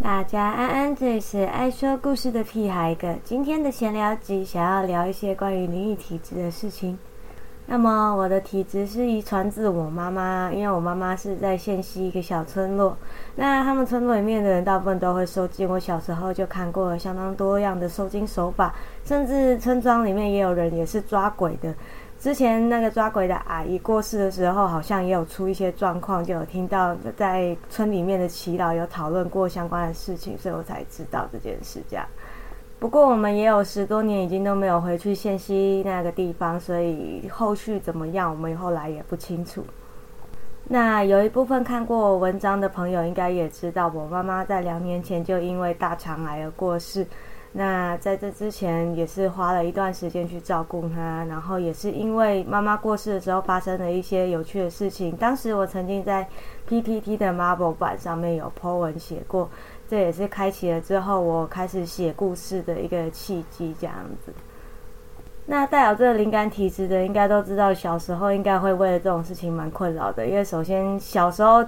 大家安安，这里是爱说故事的屁孩哥。今天的闲聊集想要聊一些关于灵异体质的事情。那么我的体质是遗传自我妈妈，因为我妈妈是在县西一个小村落。那他们村落里面的人大部分都会收金，我小时候就看过相当多样的收金手法，甚至村庄里面也有人也是抓鬼的。之前那个抓鬼的阿姨过世的时候，好像也有出一些状况，就有听到在村里面的祈祷有讨论过相关的事情，所以我才知道这件事。这样，不过我们也有十多年已经都没有回去县西那个地方，所以后续怎么样，我们后来也不清楚。那有一部分看过文章的朋友应该也知道，我妈妈在两年前就因为大肠癌而过世。那在这之前也是花了一段时间去照顾他，然后也是因为妈妈过世的时候发生了一些有趣的事情。当时我曾经在 PPT 的 Marble 版上面有 po 文写过，这也是开启了之后我开始写故事的一个契机。这样子，那带有这个灵感体质的应该都知道，小时候应该会为了这种事情蛮困扰的，因为首先小时候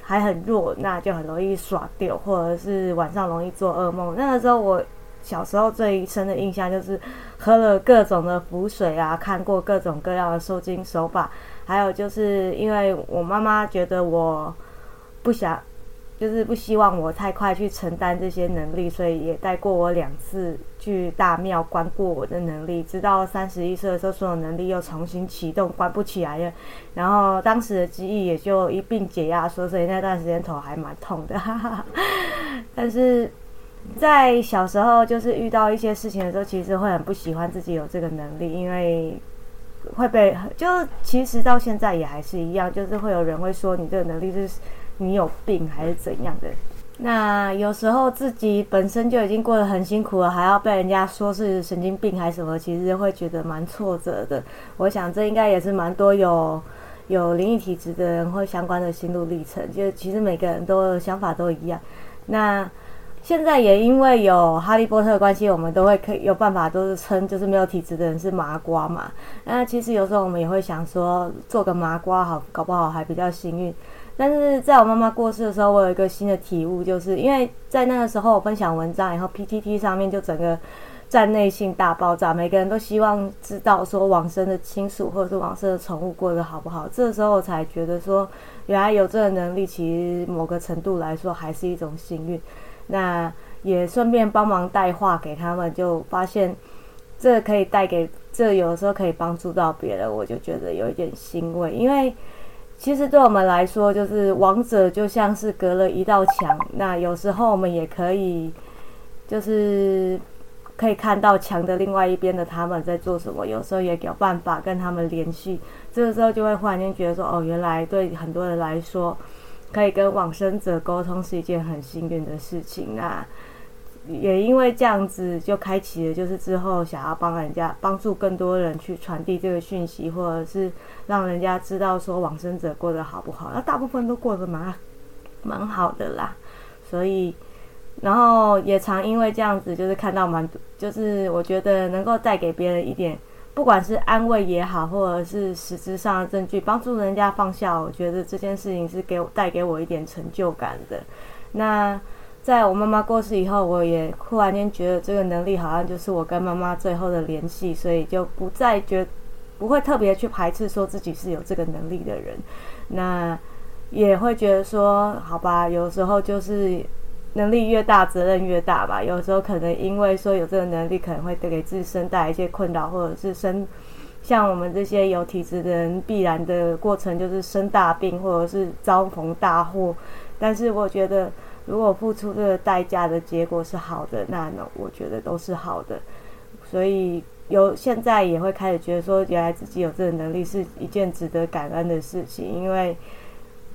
还很弱，那就很容易耍丢，或者是晚上容易做噩梦。那个时候我。小时候最深的印象就是喝了各种的符水啊，看过各种各样的收金手法，还有就是因为我妈妈觉得我不想，就是不希望我太快去承担这些能力，所以也带过我两次去大庙关过我的能力，直到三十一岁的时候，所有能力又重新启动，关不起来了。然后当时的记忆也就一并解压缩，所以那段时间头还蛮痛的，但是。在小时候，就是遇到一些事情的时候，其实会很不喜欢自己有这个能力，因为会被就其实到现在也还是一样，就是会有人会说你这个能力是你有病还是怎样的。那有时候自己本身就已经过得很辛苦了，还要被人家说是神经病还是什么，其实会觉得蛮挫折的。我想这应该也是蛮多有有灵异体质的人会相关的心路历程。就其实每个人都想法都一样。那现在也因为有哈利波特的关系，我们都会可以有办法，都是称就是没有体质的人是麻瓜嘛。那其实有时候我们也会想说，做个麻瓜好，搞不好还比较幸运。但是在我妈妈过世的时候，我有一个新的体悟，就是因为在那个时候我分享文章然后，PTT 上面就整个站内性大爆炸，每个人都希望知道说往生的亲属或者是往生的宠物过得好不好。这时候我才觉得说，原来有这个能力，其实某个程度来说还是一种幸运。那也顺便帮忙带话给他们，就发现这可以带给这有的时候可以帮助到别人，我就觉得有一点欣慰。因为其实对我们来说，就是王者就像是隔了一道墙，那有时候我们也可以就是可以看到墙的另外一边的他们在做什么，有时候也有办法跟他们联系。这个时候就会忽然间觉得说，哦，原来对很多人来说。可以跟往生者沟通是一件很幸运的事情。那也因为这样子，就开启了就是之后想要帮人家帮助更多人去传递这个讯息，或者是让人家知道说往生者过得好不好。那大部分都过得蛮蛮好的啦。所以，然后也常因为这样子，就是看到蛮就是我觉得能够带给别人一点。不管是安慰也好，或者是实质上的证据，帮助人家放下，我觉得这件事情是给我带给我一点成就感的。那在我妈妈过世以后，我也忽然间觉得这个能力好像就是我跟妈妈最后的联系，所以就不再觉不会特别去排斥说自己是有这个能力的人。那也会觉得说，好吧，有时候就是。能力越大，责任越大吧。有时候可能因为说有这个能力，可能会给自身带来一些困扰，或者是生像我们这些有体质的人，必然的过程就是生大病，或者是遭逢大祸。但是我觉得，如果付出这个代价的结果是好的，那呢，我觉得都是好的。所以有现在也会开始觉得说，原来自己有这个能力是一件值得感恩的事情，因为。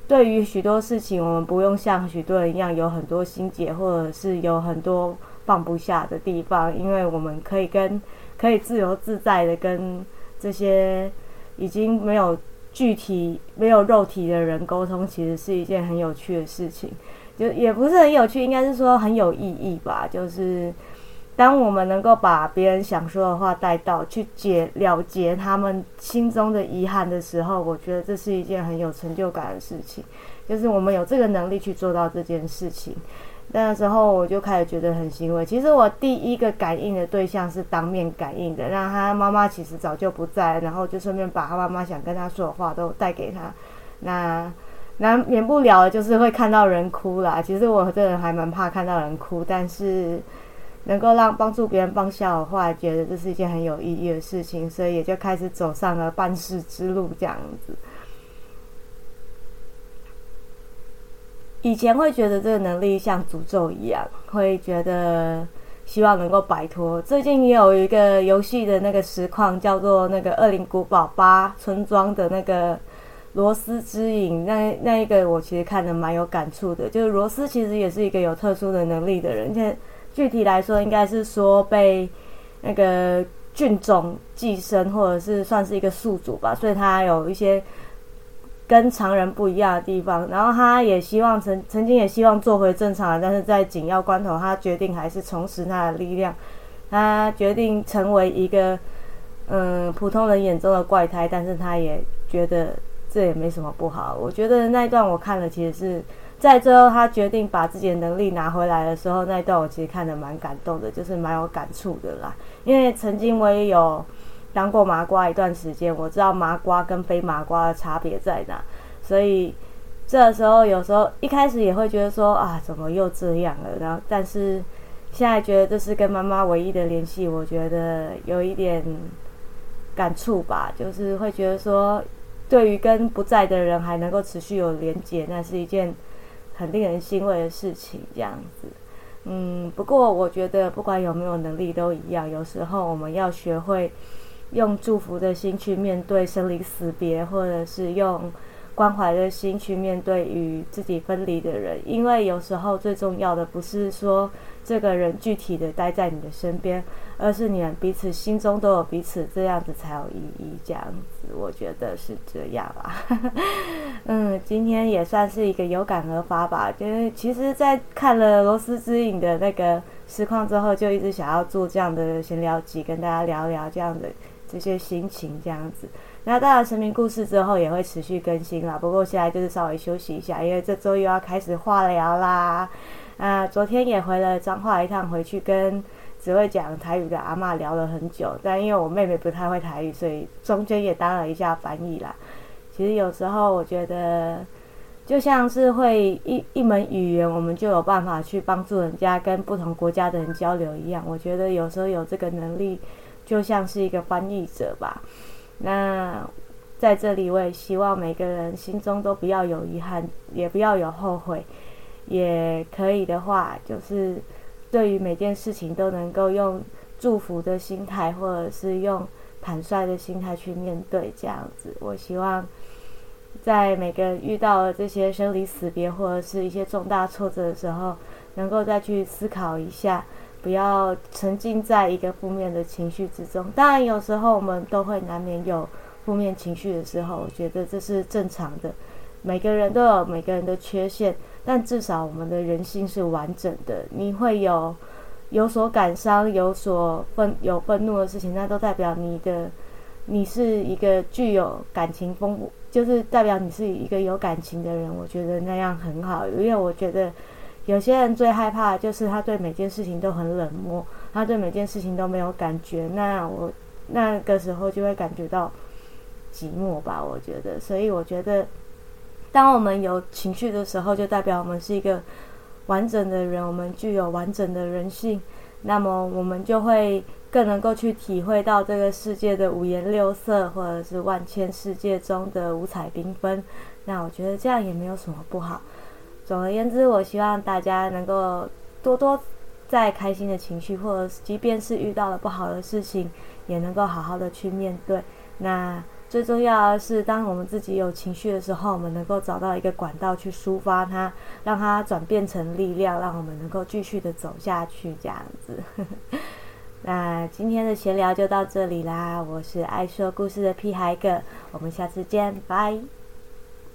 对于许多事情，我们不用像许多人一样有很多心结，或者是有很多放不下的地方，因为我们可以跟可以自由自在的跟这些已经没有具体、没有肉体的人沟通，其实是一件很有趣的事情。就也不是很有趣，应该是说很有意义吧，就是。当我们能够把别人想说的话带到，去解了结他们心中的遗憾的时候，我觉得这是一件很有成就感的事情。就是我们有这个能力去做到这件事情。那时候我就开始觉得很欣慰。其实我第一个感应的对象是当面感应的，让他妈妈其实早就不在，然后就顺便把他妈妈想跟他说的话都带给他。那难免不了就是会看到人哭啦。其实我这人还蛮怕看到人哭，但是能够让帮助别人放下的话，觉得这是一件很有意义的事情，所以也就开始走上了办事之路这样子。以前会觉得这个能力像诅咒一样，会觉得希望能够摆脱。最近也有一个游戏的那个实况，叫做那个《恶灵古堡八村庄》的那个罗斯之影，那那一个我其实看的蛮有感触的。就是罗斯其实也是一个有特殊的能力的人，而且具体来说，应该是说被那个菌种寄生，或者是算是一个宿主吧，所以他有一些。跟常人不一样的地方，然后他也希望曾曾经也希望做回正常人，但是在紧要关头，他决定还是重拾他的力量，他决定成为一个嗯普通人眼中的怪胎，但是他也觉得这也没什么不好。我觉得那一段我看了，其实是在最后他决定把自己的能力拿回来的时候，那一段我其实看的蛮感动的，就是蛮有感触的啦。因为曾经我也有。当过麻瓜一段时间，我知道麻瓜跟非麻瓜的差别在哪，所以这时候有时候一开始也会觉得说啊，怎么又这样了？然后，但是现在觉得这是跟妈妈唯一的联系，我觉得有一点感触吧，就是会觉得说，对于跟不在的人还能够持续有连接，那是一件很令人欣慰的事情。这样子，嗯，不过我觉得不管有没有能力都一样，有时候我们要学会。用祝福的心去面对生离死别，或者是用关怀的心去面对与自己分离的人。因为有时候最重要的不是说这个人具体的待在你的身边，而是你们彼此心中都有彼此，这样子才有意义。这样子，我觉得是这样啊。嗯，今天也算是一个有感而发吧。就是其实，在看了《罗斯之影》的那个实况之后，就一直想要做这样的闲聊集，跟大家聊聊这样的。这些心情这样子，那当然神明故事之后也会持续更新啦。不过现在就是稍微休息一下，因为这周又要开始化疗啦。啊，昨天也回了彰化一趟，回去跟只会讲台语的阿妈聊了很久。但因为我妹妹不太会台语，所以中间也当了一下翻译啦。其实有时候我觉得，就像是会一一门语言，我们就有办法去帮助人家跟不同国家的人交流一样。我觉得有时候有这个能力。就像是一个翻译者吧。那在这里，我也希望每个人心中都不要有遗憾，也不要有后悔。也可以的话，就是对于每件事情都能够用祝福的心态，或者是用坦率的心态去面对。这样子，我希望在每个人遇到这些生离死别或者是一些重大挫折的时候，能够再去思考一下。不要沉浸在一个负面的情绪之中。当然，有时候我们都会难免有负面情绪的时候，我觉得这是正常的。每个人都有每个人的缺陷，但至少我们的人性是完整的。你会有有所感伤、有所愤、有愤怒的事情，那都代表你的你是一个具有感情丰富，就是代表你是一个有感情的人。我觉得那样很好，因为我觉得。有些人最害怕的就是他对每件事情都很冷漠，他对每件事情都没有感觉。那我那个时候就会感觉到寂寞吧，我觉得。所以我觉得，当我们有情绪的时候，就代表我们是一个完整的人，我们具有完整的人性。那么我们就会更能够去体会到这个世界的五颜六色，或者是万千世界中的五彩缤纷。那我觉得这样也没有什么不好。总而言之，我希望大家能够多多在开心的情绪，或者即便是遇到了不好的事情，也能够好好的去面对。那最重要的是，当我们自己有情绪的时候，我们能够找到一个管道去抒发它，让它转变成力量，让我们能够继续的走下去。这样子。那今天的闲聊就到这里啦，我是爱说故事的屁孩哥，我们下次见，拜。